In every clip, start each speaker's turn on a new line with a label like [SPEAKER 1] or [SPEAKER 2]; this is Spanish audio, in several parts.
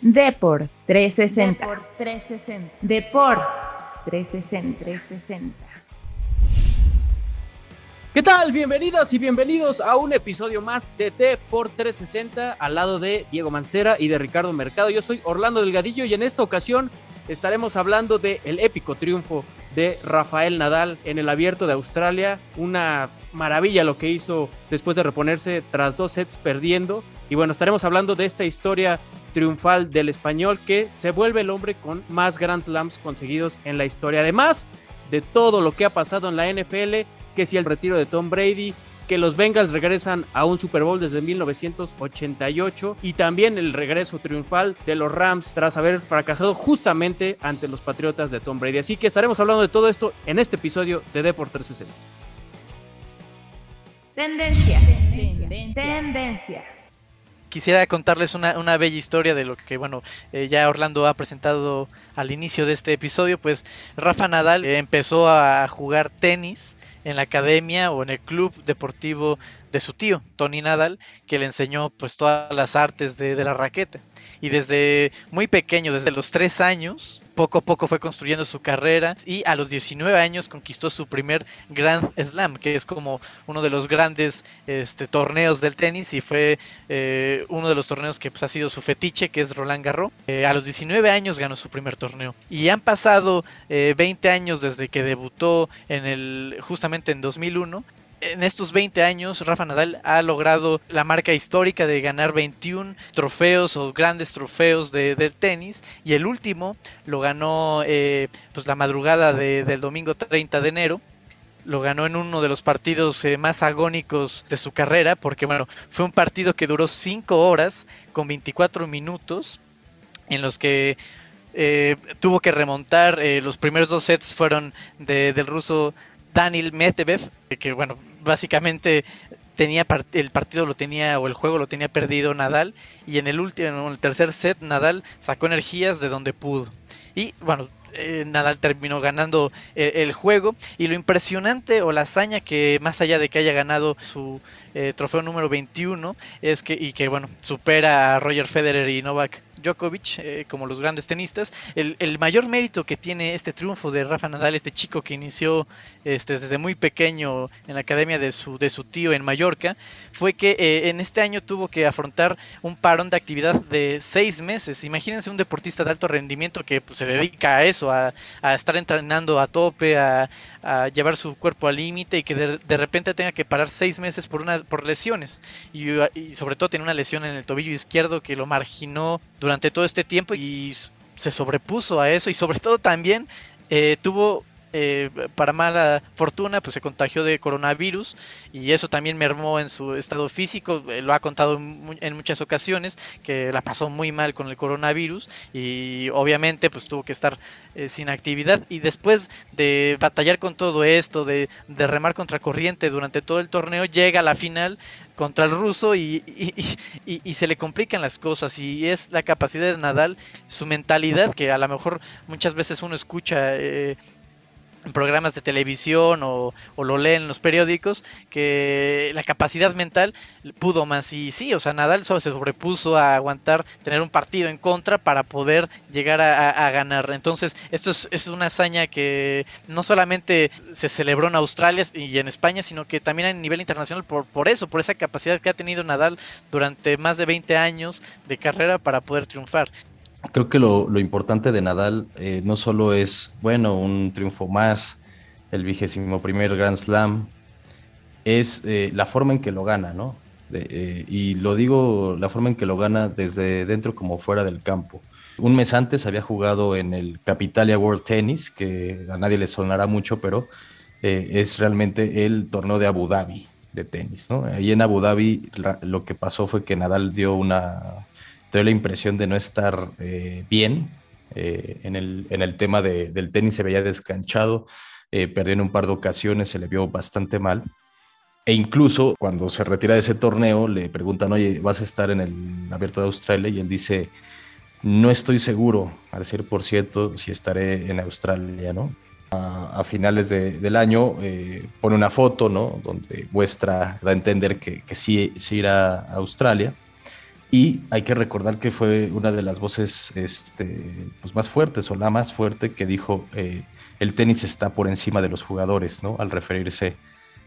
[SPEAKER 1] Deport 360. Deport 360. Deport 360. 360.
[SPEAKER 2] ¿Qué tal? Bienvenidas y bienvenidos a un episodio más de Deport 360 al lado de Diego Mancera y de Ricardo Mercado. Yo soy Orlando Delgadillo y en esta ocasión estaremos hablando del el épico triunfo de Rafael Nadal en el abierto de Australia. Una maravilla lo que hizo después de reponerse tras dos sets perdiendo. Y bueno, estaremos hablando de esta historia triunfal del español que se vuelve el hombre con más Grand Slams conseguidos en la historia. Además de todo lo que ha pasado en la NFL, que si el retiro de Tom Brady, que los Bengals regresan a un Super Bowl desde 1988 y también el regreso triunfal de los Rams tras haber fracasado justamente ante los Patriotas de Tom Brady. Así que estaremos hablando de todo esto en este episodio de Deport 360.
[SPEAKER 1] Tendencia. Tendencia. Tendencia
[SPEAKER 3] quisiera contarles una, bella historia de lo que, bueno, eh, ya Orlando ha presentado al inicio de este episodio, pues Rafa Nadal empezó a jugar tenis en la academia o en el club deportivo de su tío, Tony Nadal, que le enseñó pues todas las artes de la raqueta. Y desde muy pequeño, desde los tres años, poco a poco fue construyendo su carrera y a los 19 años conquistó su primer Grand Slam, que es como uno de los grandes este, torneos del tenis y fue eh, uno de los torneos que pues, ha sido su fetiche, que es Roland Garros. Eh, a los 19 años ganó su primer torneo y han pasado 20 eh, años desde que debutó en el justamente en 2001 en estos 20 años, Rafa Nadal ha logrado la marca histórica de ganar 21 trofeos o grandes trofeos de, tenis. Y el último lo ganó eh, pues la madrugada del domingo 30 de enero. Lo ganó en uno de los partidos eh, más agónicos de su carrera, porque bueno, fue un partido que duró 5 horas con 24 minutos, en los que eh, tuvo que remontar. los primeros dos sets fueron del ruso Daniel Medvedev, que bueno, básicamente tenía el partido lo tenía o el juego lo tenía perdido Nadal y en el último en el tercer set Nadal sacó energías de donde pudo. Y bueno, eh, Nadal terminó ganando eh, el juego y lo impresionante o la hazaña que más allá de que haya ganado su eh, trofeo número 21 es que y que bueno supera a Roger Federer y Novak Djokovic eh, como los grandes tenistas. El, mayor mérito que tiene este triunfo de Rafa Nadal, este chico que inició este, desde muy pequeño en la academia de su, de su tío en Mallorca, fue que eh, en este año tuvo que afrontar un parón de actividad de seis meses. Imagínense un deportista de alto rendimiento que pues, se dedica a eso, a, estar entrenando a tope, a, llevar su cuerpo al límite y que de, repente tenga que parar seis meses por, una, por lesiones. Y, y sobre todo tiene una lesión en el tobillo izquierdo que lo marginó durante todo este tiempo y se sobrepuso a eso y sobre todo también eh, tuvo eh, para mala fortuna, pues se contagió de coronavirus y eso también mermó en su estado físico. Eh, lo ha contado en muchas ocasiones que la pasó muy mal con el coronavirus y obviamente pues tuvo que estar eh, sin actividad. Y después de batallar con todo esto, de, remar contra corriente durante todo el torneo, llega a la final contra el ruso y, y, se le complican las cosas y es la capacidad de Nadal, su mentalidad que a lo mejor muchas veces uno escucha en programas de televisión o, lo leen en los periódicos que la capacidad mental pudo más y sí, o sea, Nadal se sobrepuso a aguantar tener un partido en contra para poder llegar a, ganar. Entonces, esto es, una hazaña que no solamente se celebró en Australia y en España, sino que también a nivel internacional por, por eso, por esa capacidad que ha tenido Nadal durante más de 20 años de carrera para poder triunfar.
[SPEAKER 4] Creo que lo, importante de Nadal eh, no solo es, bueno, un triunfo más, el vigésimo primer Grand Slam, es eh, la forma en que lo gana, ¿no? Eh, y lo digo, la forma en que lo gana desde dentro como fuera del campo. Un mes antes había jugado en el Capitalia World Tennis, que a nadie le sonará mucho, pero es realmente el torneo de Abu Dhabi de tenis, ¿no? Ahí en Abu Dhabi lo que pasó fue que Nadal dio una doy la impresión de no estar eh, bien eh, en, el, en, el, tema del tenis, se veía descanchado, eh, perdió en un par de ocasiones, se le vio bastante mal. E incluso cuando se retira de ese torneo, le preguntan, oye, ¿vas a estar en el Abierto de Australia? Y él dice, no estoy seguro al por cierto si estaré en Australia, ¿no? A, finales del año pone una foto, ¿no? Donde muestra, da a entender que, que sí, sí irá a Australia Y hay que recordar que fue una de las voces este, pues más fuertes o la más fuerte que dijo eh, el tenis está por encima de los jugadores, ¿no? Al referirse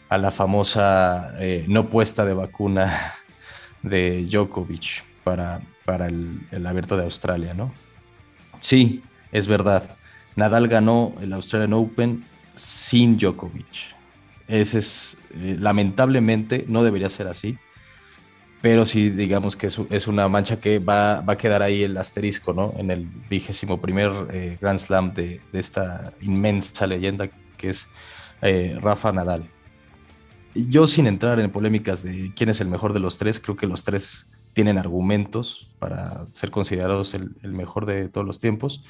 [SPEAKER 4] a la famosa eh, no puesta de vacuna de Djokovic para, para el, abierto de Australia, ¿no? Sí, es verdad. Nadal ganó el Australian Open sin Djokovic. Ese es, eh, lamentablemente, no debería ser así, pero sí, digamos que es, una mancha que va, a quedar ahí el asterisco, ¿no? En el vigésimo primer eh, Grand Slam de, esta inmensa leyenda que es eh, Rafa Nadal. Yo, sin entrar en polémicas de quién es el mejor de los tres, creo que los tres tienen argumentos para ser considerados el, mejor de todos los tiempos.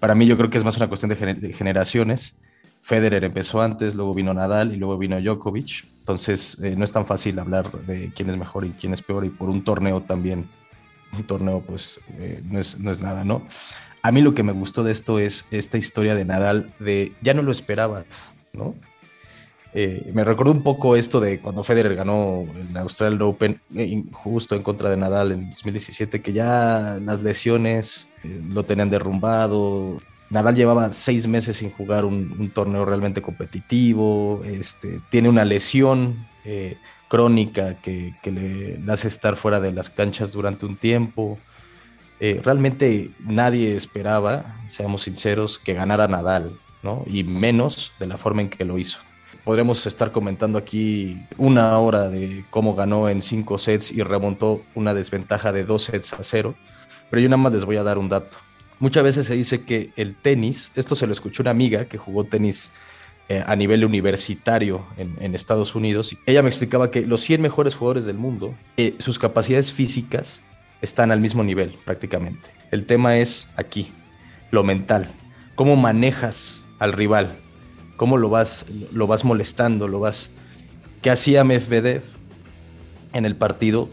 [SPEAKER 4] Para mí yo creo que es más una cuestión de, generaciones. Federer empezó antes, luego vino Nadal y luego vino Djokovic. Entonces eh, no es tan fácil hablar de quién es mejor y quién es peor y por un torneo también. Un torneo pues eh, no, es, no es nada, ¿no? A mí lo que me gustó de esto es esta historia de Nadal de ya no lo esperabas, ¿no? Eh, me recuerdo un poco esto de cuando Federer ganó el Australian Open justo en contra de Nadal en 2017, que ya las lesiones lo tenían derrumbado. Nadal llevaba seis meses sin jugar un, torneo realmente competitivo, este, tiene una lesión crónica que, le, hace estar fuera de las canchas durante un tiempo. realmente nadie esperaba, seamos sinceros, que ganara Nadal, ¿no? Y menos de la forma en que lo hizo podremos estar comentando aquí una hora de cómo ganó en cinco sets y remontó una desventaja de dos sets a cero, pero yo nada más les voy a dar un dato. Muchas veces se dice que el tenis, esto se lo escuchó una amiga que jugó tenis eh, a nivel universitario en, Estados Unidos, ella me explicaba que los 100 mejores jugadores del mundo, eh, sus capacidades físicas están al mismo nivel prácticamente. El tema es aquí, lo mental, cómo manejas al rival, cómo lo vas, lo vas molestando, lo vas... ¿Qué hacía Medvedev en el partido?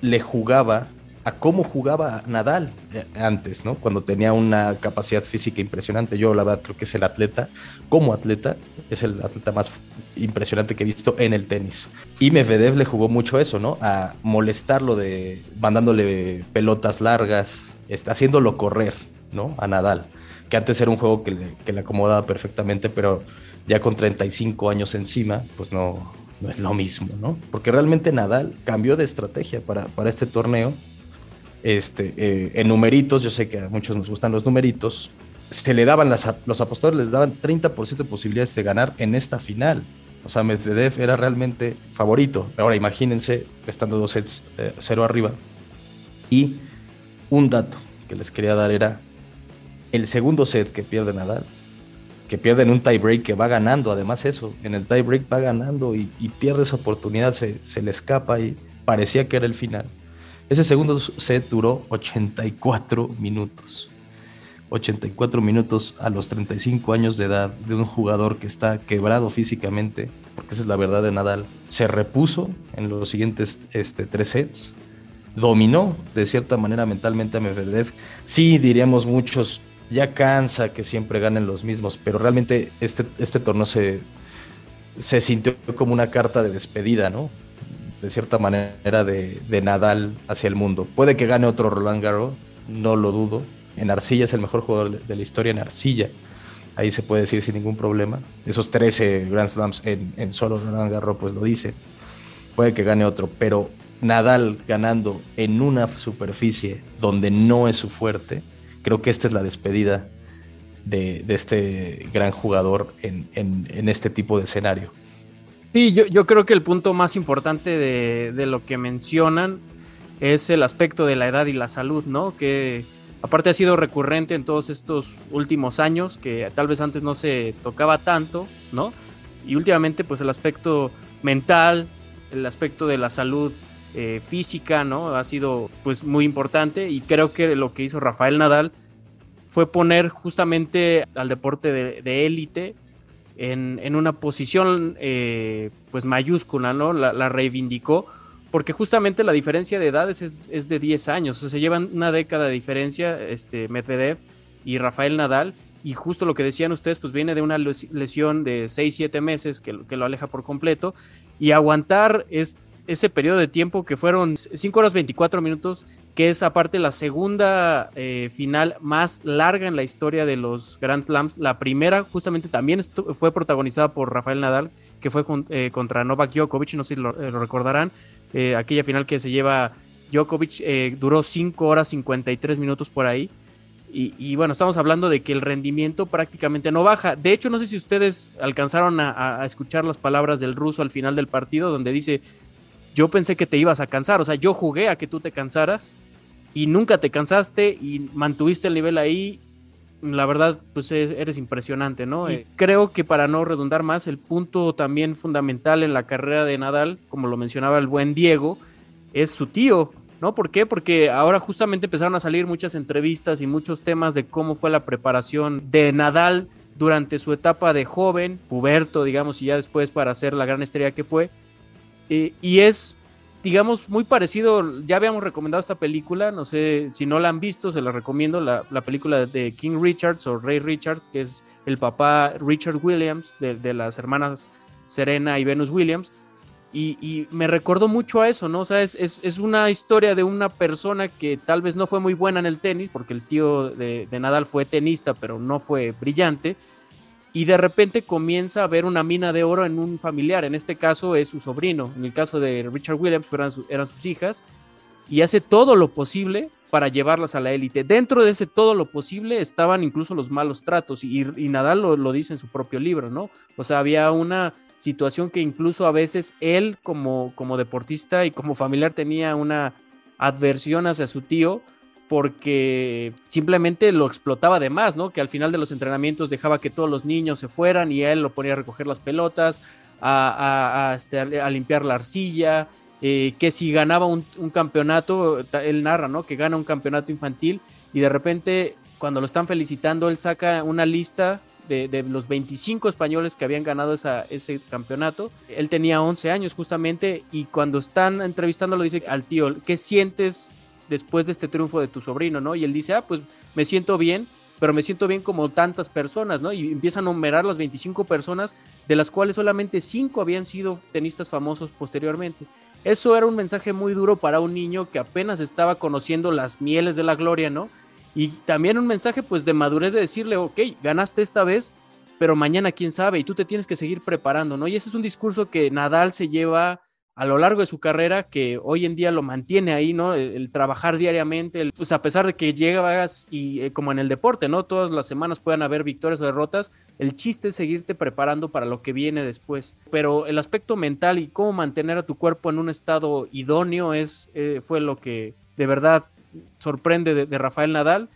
[SPEAKER 4] Le jugaba a cómo jugaba Nadal eh, antes, ¿no? Cuando tenía una capacidad física impresionante. Yo, la verdad, creo que es el atleta, como atleta, es el atleta más impresionante que he visto en el tenis. Y Medvedev le jugó mucho eso, ¿no? A molestarlo de mandándole pelotas largas, está haciéndolo correr, ¿no? A Nadal que antes era un juego que le, acomodaba perfectamente, pero ya con 35 años encima, pues no, no es lo mismo, ¿no? Porque realmente Nadal cambió de estrategia para, para este torneo. Este, eh, en numeritos, yo sé que a muchos nos gustan los numeritos, se le daban las, los apostadores les daban 30% de posibilidades de ganar en esta final. O sea, Medvedev era realmente favorito. Ahora imagínense, estando dos sets eh, cero arriba. Y un dato que les quería dar era el segundo set que pierde Nadal, que pierde en un tiebreak que va ganando, además eso, en el tiebreak va ganando y, pierde esa oportunidad, se, le escapa y parecía que era el final. Ese segundo set duró 84 minutos. 84 minutos a los 35 años de edad de un jugador que está quebrado físicamente, porque esa es la verdad de Nadal. Se repuso en los siguientes este, tres sets, dominó de cierta manera mentalmente a Medvedev. Sí, diríamos muchos, ya cansa que siempre ganen los mismos, pero realmente este, este torneo se, se sintió como una carta de despedida, ¿no? De cierta manera de, Nadal hacia el mundo. Puede que gane otro Roland Garros, no lo dudo. En arcilla es el mejor jugador de la historia en arcilla. Ahí se puede decir sin ningún problema. Esos 13 Grand Slams en, en solo Roland Garros pues lo dice. Puede que gane otro, pero Nadal ganando en una superficie donde no es su fuerte, creo que esta es la despedida de, este gran jugador en, este tipo de escenario.
[SPEAKER 2] Sí, yo, creo que el punto más importante de, lo que mencionan es el aspecto de la edad y la salud, ¿no? Que aparte ha sido recurrente en todos estos últimos años, que tal vez antes no se tocaba tanto, ¿no? Y últimamente, pues el aspecto mental, el aspecto de la salud eh, física, ¿no? Ha sido pues muy importante y creo que lo que hizo Rafael Nadal fue poner justamente al deporte de élite en, una posición eh, pues mayúscula, ¿no? La, reivindicó porque justamente la diferencia de edades es, de 10 años, o sea, se llevan una década de diferencia este, Medvedev y Rafael Nadal y justo lo que decían ustedes, pues viene de una lesión de 6-7 meses que, que, lo aleja por completo y aguantar es ese periodo de tiempo que fueron 5 horas 24 minutos, que es aparte la segunda eh, final más larga en la historia de los Grand Slams. La primera justamente también fue protagonizada por Rafael Nadal, que fue eh, contra Novak Djokovic, no sé si lo, lo recordarán, aquella final que se lleva Djokovic duró 5 horas 53 minutos por ahí. Y, bueno, estamos hablando de que el rendimiento prácticamente no baja. De hecho, no sé si ustedes alcanzaron a, escuchar las palabras del ruso al final del partido, donde dice, yo pensé que te ibas a cansar, o sea, yo jugué a que tú te cansaras y nunca te cansaste y mantuviste el nivel ahí. La verdad, pues eres impresionante, ¿no? Eh, creo que para no redundar más, el punto también fundamental en la carrera de Nadal, como lo mencionaba el buen Diego, es su tío, ¿no? ¿Por qué? Porque ahora justamente empezaron a salir muchas entrevistas y muchos temas de cómo fue la preparación de Nadal durante su etapa de joven, puberto, digamos, y ya después para ser la gran estrella que fue. Eh, y es, digamos, muy parecido, ya habíamos recomendado esta película, no sé si no la han visto, se la recomiendo, la, película de King Richards o Ray Richards, que es el papá Richard Williams de, de las hermanas Serena y Venus Williams y, me recordó mucho a eso, ¿no? O sea, es, es, una historia de una persona que tal vez no fue muy buena en el tenis, porque el tío de, Nadal fue tenista, pero no fue brillante, y de repente comienza a ver una mina de oro en un familiar, en este caso es su sobrino, en el caso de Richard Williams eran, sus hijas, y hace todo lo posible para llevarlas a la élite. Dentro de ese todo lo posible estaban incluso los malos tratos, y, Nadal lo, lo dice en su propio libro, ¿no? O sea, había una situación que incluso a veces él como, como deportista y como familiar tenía una adversión hacia su tío porque simplemente lo explotaba de más, ¿no? Que al final de los entrenamientos dejaba que todos los niños se fueran y él lo ponía a recoger las pelotas, a, este, limpiar la arcilla, eh, que si ganaba un, un, campeonato, él narra, ¿no? Que gana un campeonato infantil y de repente cuando lo están felicitando, él saca una lista de, los 25 españoles que habían ganado ese campeonato. Él tenía 11 años justamente y cuando están entrevistándolo dice al tío, ¿qué sientes después de este triunfo de tu sobrino? ¿no? Y él dice, ah, pues me siento bien, pero me siento bien como tantas personas, ¿no? Y empieza a numerar las 25 personas, de las cuales solamente 5 habían sido tenistas famosos posteriormente. Eso era un mensaje muy duro para un niño que apenas estaba conociendo las mieles de la gloria, ¿no? Y también un mensaje pues de madurez de decirle, ok, ganaste esta vez, pero mañana quién sabe, y tú te tienes que seguir preparando, ¿no? Y ese es un discurso que Nadal se lleva a lo largo de su carrera, que hoy en día lo mantiene ahí, ¿no? El, trabajar diariamente, pues a pesar de que llegas y eh, como en el deporte, ¿no? Todas las semanas puedan haber victorias o derrotas, el chiste es seguirte preparando para lo que viene después. Pero el aspecto mental y cómo mantener a tu cuerpo en un estado idóneo es, eh, fue lo que de verdad sorprende de, Rafael Nadal,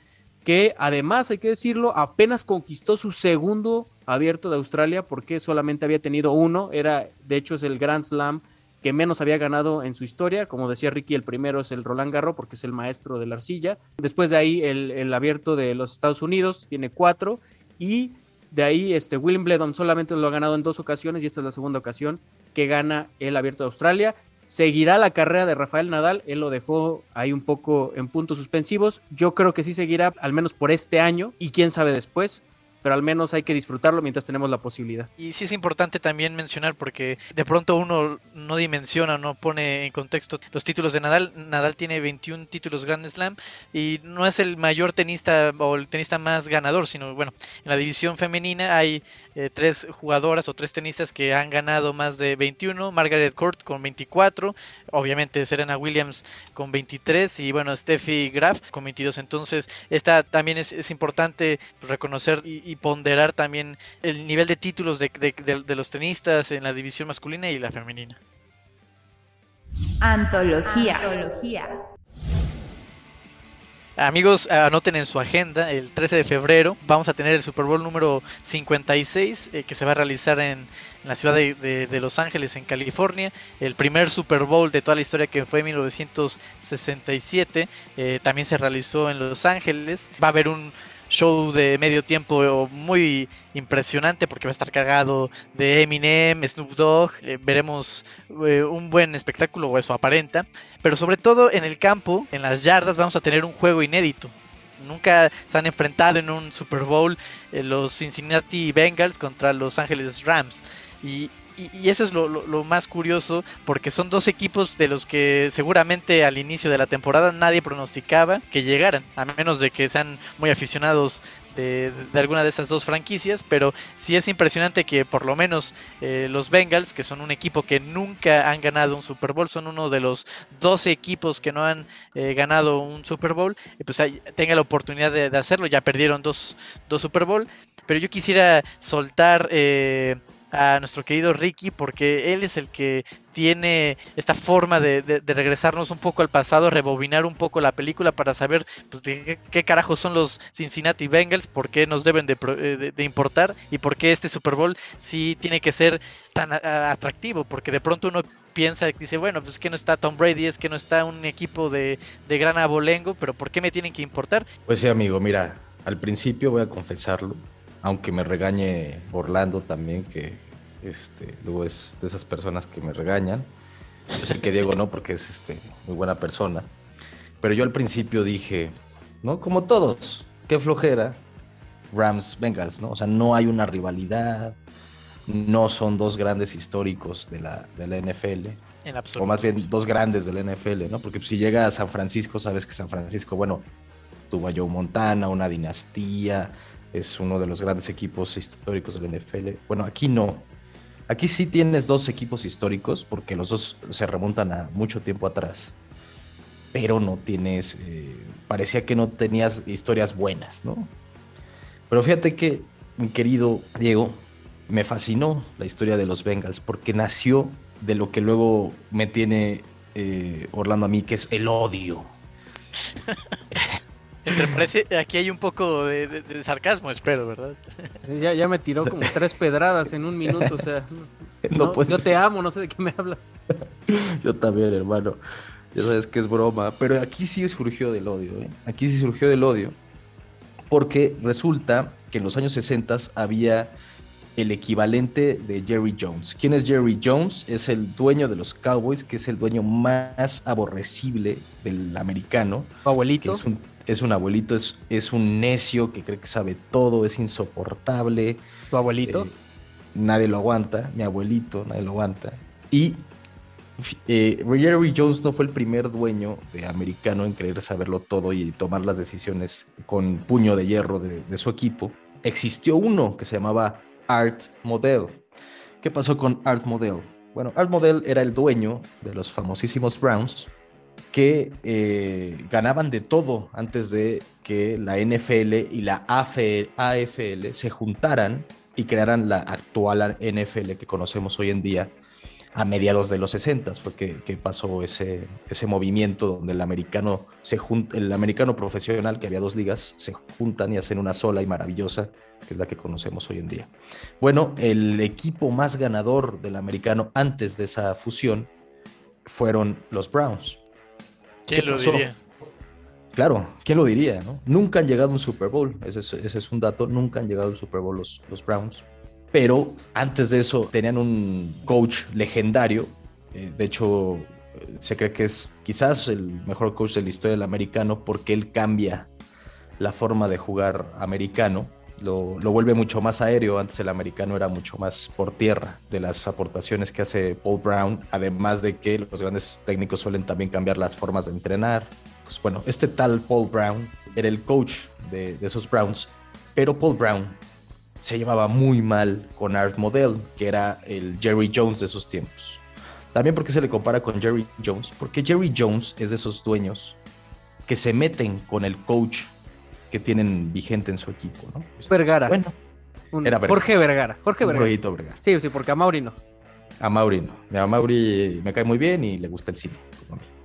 [SPEAKER 2] que además, hay que decirlo, apenas conquistó su segundo abierto de Australia porque solamente había tenido uno, era, de hecho es el Grand Slam que menos había ganado en su historia, como decía Ricky, el primero es el Roland Garros porque es el maestro de la arcilla, después de ahí el, abierto de los Estados Unidos tiene cuatro. Y de ahí este Wimbledon solamente lo ha ganado en dos ocasiones y esta es la segunda ocasión que gana el abierto de Australia. ¿Seguirá la carrera de Rafael Nadal? Él lo dejó ahí un poco en puntos suspensivos. Yo creo que sí seguirá, al menos por este año, y quién sabe después pero al menos hay que disfrutarlo mientras tenemos la posibilidad.
[SPEAKER 3] Y sí es importante también mencionar porque de pronto uno no dimensiona, no pone en contexto los títulos de Nadal. Nadal tiene 21 títulos Grand Slam y no es el mayor tenista o el tenista más ganador, sino bueno, en la división femenina hay eh, tres jugadoras o tres tenistas que han ganado más de 21, Margaret Court con 24, obviamente Serena Williams con 23 y bueno, Steffi Graf con 22. Entonces, esta también es, importante reconocer y ponderar también el nivel de títulos de, los tenistas en la división masculina y la femenina.
[SPEAKER 1] Antología. Antología.
[SPEAKER 3] Amigos, anoten en su agenda, el 13 de febrero vamos a tener el Super Bowl número 56 eh, que se va a realizar en, la ciudad de, Los Ángeles, en California. El primer Super Bowl de toda la historia que fue en 1967 eh, también se realizó en Los Ángeles. Va a haber un show de medio tiempo muy impresionante porque va a estar cargado de Eminem, Snoop Dogg, eh, veremos eh, un buen espectáculo o eso aparenta, pero sobre todo en el campo, en las yardas vamos a tener un juego inédito. Nunca se han enfrentado en un Super Bowl eh, los Cincinnati Bengals contra los Angeles Rams y y, eso es lo, más curioso, porque son dos equipos de los que seguramente al inicio de la temporada nadie pronosticaba que llegaran, a menos de que sean muy aficionados de, alguna de estas dos franquicias, pero sí es impresionante que por lo menos eh, los Bengals, que son un equipo que nunca han ganado un Super Bowl, son uno de los 12 equipos que no han eh, ganado un Super Bowl, pues tenga la oportunidad de, hacerlo, ya perdieron dos, dos, Super Bowl, pero yo quisiera soltar... Eh, a nuestro querido Ricky porque él es el que tiene esta forma de, regresarnos un poco al pasado, rebobinar un poco la película para saber pues, de qué, carajos son los Cincinnati Bengals, por qué nos deben de, eh, importar y por qué este Super Bowl sí tiene que ser tan atractivo, porque de pronto uno piensa, dice, bueno, pues que no está Tom Brady, es que no está un equipo de, de gran abolengo, pero ¿por qué me tienen que importar?
[SPEAKER 4] Pues sí, amigo, mira, al principio voy a confesarlo, aunque me regañe Orlando también, que este, luego es de esas personas que me regañan. Yo sé que Diego no, porque es este, muy buena persona. Pero yo al principio dije, ¿no? Como todos, qué flojera. Rams Bengals, ¿no? O sea, no hay una rivalidad, no son dos grandes históricos de la, de la NFL. En absoluto. O más bien dos grandes de la NFL, ¿no? Porque si llega a San Francisco, sabes que San Francisco, bueno, tuvo a Joe Montana, una dinastía, es uno de los grandes equipos históricos de la NFL. Bueno, aquí no. Aquí sí tienes dos equipos históricos, porque los dos se remontan a mucho tiempo atrás. Pero no tienes. Eh, parecía que no tenías historias buenas, ¿no? Pero fíjate que, mi querido Diego, me fascinó la historia de los Bengals, porque nació de lo que luego me tiene eh, Orlando a mí, que es el odio.
[SPEAKER 3] aquí hay un poco de, sarcasmo, espero, ¿verdad?
[SPEAKER 2] Ya, ya me tiró como tres pedradas en un minuto, o sea. No, yo te amo, no sé de qué me hablas.
[SPEAKER 4] yo también, hermano. Ya sabes que es broma. Pero aquí sí surgió del odio, ¿eh? Aquí sí surgió del odio. Porque resulta que en los años 60 había el equivalente de Jerry Jones. ¿Quién es Jerry Jones? Es el dueño de los Cowboys, que es el dueño más aborrecible del americano.
[SPEAKER 2] abuelito?
[SPEAKER 4] es un es un abuelito, es, es un necio que cree que sabe todo, es insoportable.
[SPEAKER 2] ¿Tu abuelito? Eh,
[SPEAKER 4] nadie lo aguanta, mi abuelito, nadie lo aguanta. Y eh, Jerry Jones no fue el primer dueño de americano en creer saberlo todo y tomar las decisiones con puño de hierro de, de su equipo. Existió uno que se llamaba Art Model. ¿Qué pasó con Art Model? Bueno, Art Model era el dueño de los famosísimos Browns que eh, ganaban de todo antes de que la NFL y la AFL se juntaran y crearan la actual NFL que conocemos hoy en día a mediados de los 60 fue que, pasó ese, ese movimiento donde el americano, se el americano profesional, que había dos ligas, se juntan y hacen una sola y maravillosa, que es la que conocemos hoy en día. Bueno, el equipo más ganador del americano antes de esa fusión fueron los Browns.
[SPEAKER 3] ¿Quién lo diría?
[SPEAKER 4] Claro, ¿quién lo diría? Nunca han llegado a un Super Bowl, ese es, un dato, nunca han llegado al Super Bowl los, los, Browns. Pero antes de eso tenían un coach legendario, eh, de hecho se cree que es quizás el mejor coach de la historia del americano porque él cambia la forma de jugar americano lo, vuelve mucho más aéreo. Antes el americano era mucho más por tierra de las aportaciones que hace Paul Brown, además de que los grandes técnicos suelen también cambiar las formas de entrenar. Pues bueno, este tal Paul Brown era el coach de, esos Browns, pero Paul Brown se llevaba muy mal con Art Model, que era el Jerry Jones de esos tiempos. También porque se le compara con Jerry Jones, porque Jerry Jones es de esos dueños que se meten con el coach que tienen vigente en su equipo, ¿no?
[SPEAKER 2] Vergara.
[SPEAKER 4] Bueno,
[SPEAKER 2] era Jorge Vergara. Jorge Vergara.
[SPEAKER 4] Vergara.
[SPEAKER 2] Sí, sí, porque a Mauri no.
[SPEAKER 4] A Mauri no. A Mauri me cae muy bien y le gusta el cine.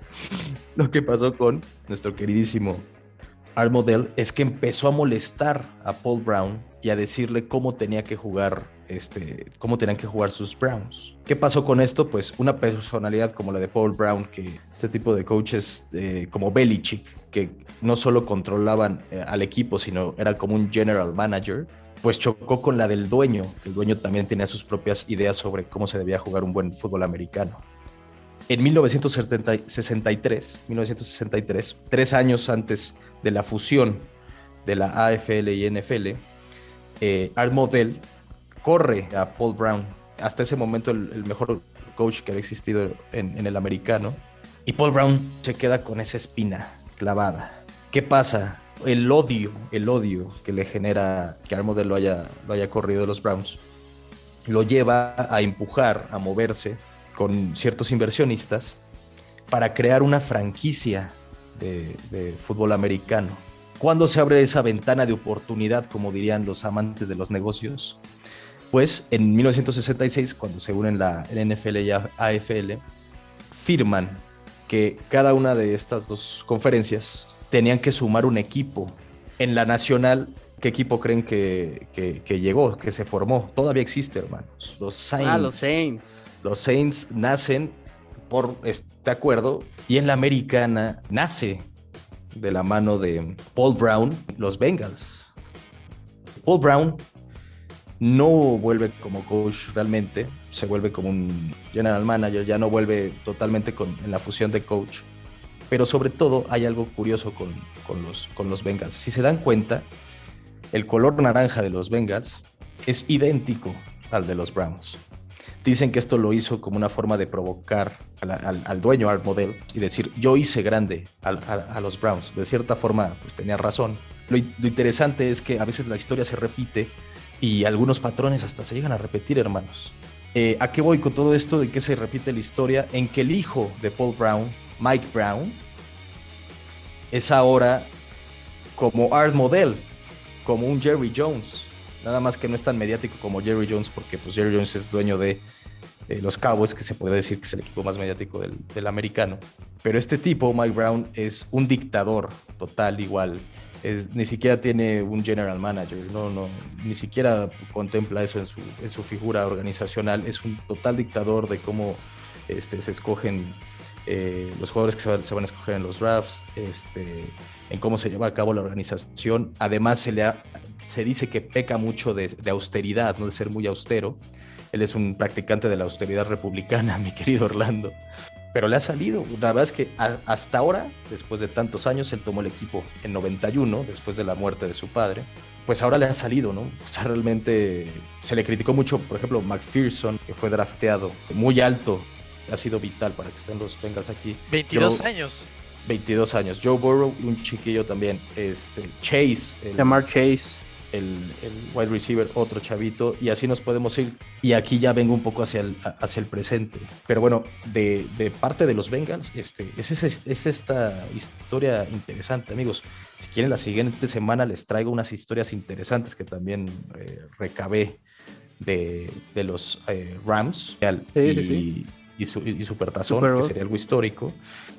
[SPEAKER 4] Lo que pasó con nuestro queridísimo Art Model es que empezó a molestar a Paul Brown y a decirle cómo tenía que jugar este, cómo tenían que jugar sus Browns. ¿Qué pasó con esto? Pues una personalidad como la de Paul Brown, que este tipo de coaches eh, como Belichick, que no solo controlaban eh, al equipo, sino era como un general manager, pues chocó con la del dueño, el dueño también tenía sus propias ideas sobre cómo se debía jugar un buen fútbol americano. En 1963, 1963, tres años antes de la fusión de la AFL y NFL, eh, Art Model corre a Paul Brown hasta ese momento el, mejor coach que había existido en, el americano. Y Paul Brown se queda con esa espina clavada. ¿Qué pasa? El odio, el odio que le genera que Aaron Modell lo haya, lo haya corrido de los Browns, lo lleva a empujar, a moverse con ciertos inversionistas para crear una franquicia de, de fútbol americano. ¿Cuándo se abre esa ventana de oportunidad, como dirían los amantes de los negocios? Pues en 1966, cuando se unen la, NFL y AFL, firman que cada una de estas dos conferencias tenían que sumar un equipo. En la nacional, ¿qué equipo creen que, que, que llegó, que se formó? Todavía existe, hermanos. Los Saints.
[SPEAKER 2] Ah, los Saints.
[SPEAKER 4] Los Saints nacen por este acuerdo y en la americana nace de la mano de Paul Brown, los Bengals. Paul Brown no vuelve como coach realmente, se vuelve como un general manager, ya no vuelve totalmente con, en la fusión de coach. Pero sobre todo hay algo curioso con, los Bengals. Si se dan cuenta, el color naranja de los Bengals es idéntico al de los Browns. Dicen que esto lo hizo como una forma de provocar al, al, al dueño, al modelo, y decir, yo hice grande a, a, los Browns. De cierta forma, pues tenía razón. Lo, lo interesante es que a veces la historia se repite y algunos patrones hasta se llegan a repetir, hermanos. Eh, ¿A qué voy con todo esto de que se repite la historia? En que el hijo de Paul Brown, Mike Brown, es ahora como art model, como un Jerry Jones. Nada más que no es tan mediático como Jerry Jones, porque pues Jerry Jones es dueño de los Cowboys, que se podría decir que es el equipo más mediático del, americano. Pero este tipo, Mike Brown, es un dictador total igual ni siquiera tiene un general manager, no, no, ni siquiera contempla eso en su, en su figura organizacional. Es un total dictador de cómo este, se escogen eh, los jugadores que se van, a escoger en los drafts, este, en cómo se lleva a cabo la organización. Además, se, le se dice que peca mucho de, austeridad, ¿no? de ser muy austero. Él es un practicante de la austeridad republicana, mi querido Orlando pero le ha salido. La verdad es que hasta ahora, después de tantos años, él tomó el equipo en 91, después de la muerte de su padre. Pues ahora le ha salido, ¿no? O sea, realmente se le criticó mucho, por ejemplo, McPherson, que fue drafteado muy alto, ha sido vital para que estén los Bengals aquí.
[SPEAKER 3] 22 Joe, años.
[SPEAKER 4] 22 años. Joe Burrow, un chiquillo también. Este, Chase.
[SPEAKER 2] El, Llamar Chase
[SPEAKER 4] el, el, wide receiver, otro chavito, y así nos podemos ir. Y aquí ya vengo un poco hacia el, hacia el presente. Pero bueno, de, de parte de los Bengals, este, es, es, es, esta historia interesante, amigos. Si quieren, la siguiente semana les traigo unas historias interesantes que también eh, recabé de, de los eh, Rams
[SPEAKER 2] sí,
[SPEAKER 4] y,
[SPEAKER 2] sí, sí.
[SPEAKER 4] Y, su, y Supertazón, Super que sería algo histórico.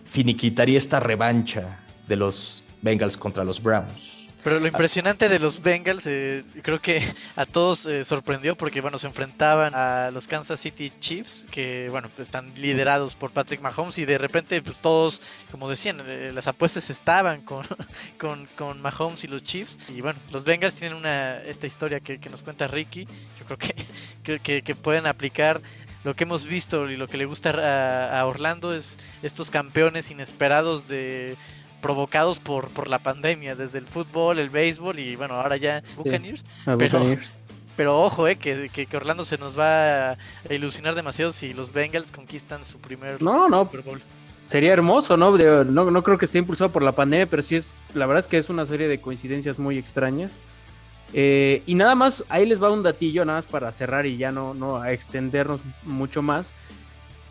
[SPEAKER 4] Finiquitaría esta revancha de los Bengals contra los Browns.
[SPEAKER 3] Pero lo impresionante de los Bengals, eh, creo que a todos eh, sorprendió porque, bueno, se enfrentaban a los Kansas City Chiefs, que, bueno, pues están liderados por Patrick Mahomes y de repente, pues todos, como decían, eh, las apuestas estaban con, con, con, Mahomes y los Chiefs. Y bueno, los Bengals tienen una esta historia que, que nos cuenta Ricky, yo creo que, que, que pueden aplicar lo que hemos visto y lo que le gusta a, a Orlando es estos campeones inesperados de provocados por, por la pandemia, desde el fútbol, el béisbol y bueno, ahora ya Buccaneers.
[SPEAKER 2] Sí,
[SPEAKER 3] pero,
[SPEAKER 2] Buccaneers.
[SPEAKER 3] pero ojo, eh, que, que, que, Orlando se nos va a ilusionar demasiado si los Bengals conquistan su primer
[SPEAKER 2] no, no.
[SPEAKER 3] Super Bowl.
[SPEAKER 2] Sería hermoso, ¿no? De, no, no creo que esté impulsado por la pandemia, pero sí es, la verdad es que es una serie de coincidencias muy extrañas. Eh, y nada más, ahí les va un datillo, nada más para cerrar y ya no, no a extendernos mucho más.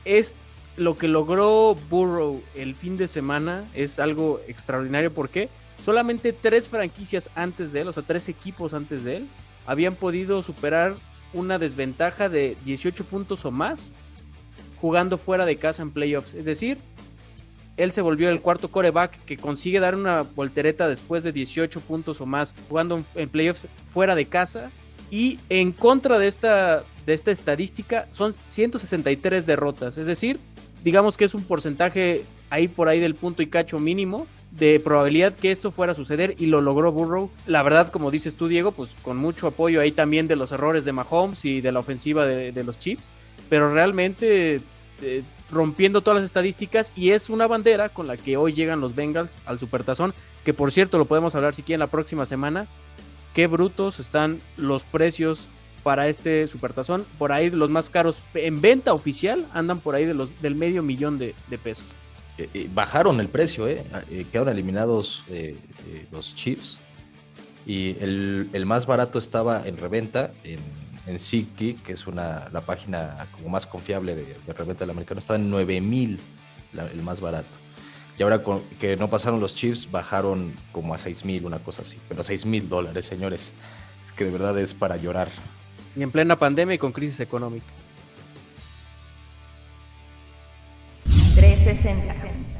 [SPEAKER 2] Es lo que logró Burrow el fin de semana es algo extraordinario porque solamente tres franquicias antes de él, o sea, tres equipos antes de él, habían podido superar una desventaja de 18 puntos o más jugando fuera de casa en playoffs. Es decir, él se volvió el cuarto coreback que consigue dar una voltereta después de 18 puntos o más jugando en playoffs fuera de casa. Y en contra de esta, de esta estadística son 163 derrotas. Es decir, digamos que es un porcentaje ahí por ahí del punto y cacho mínimo de probabilidad que esto fuera a suceder y lo logró Burrow. La verdad, como dices tú, Diego, pues con mucho apoyo ahí también de los errores de Mahomes y de la ofensiva de, de los Chiefs, pero realmente eh, rompiendo todas las estadísticas y es una bandera con la que hoy llegan los Bengals al Supertazón, que por cierto lo podemos hablar si quieren la próxima semana. Qué brutos están los precios para este supertazón. Por ahí los más caros en venta oficial andan por ahí de los, del medio millón de, pesos.
[SPEAKER 4] Eh, eh, bajaron el precio, ¿eh? quedaron eliminados los chips. Y el, más barato estaba en reventa en, en que es una, la página como más confiable de, reventa del americano. Estaba en 9 mil el más barato. Y ahora que no pasaron los chips, bajaron como a 6 mil, una cosa así. Pero 6 mil dólares, señores. Es que de verdad es para llorar.
[SPEAKER 2] Y en plena pandemia y con crisis económica. 360.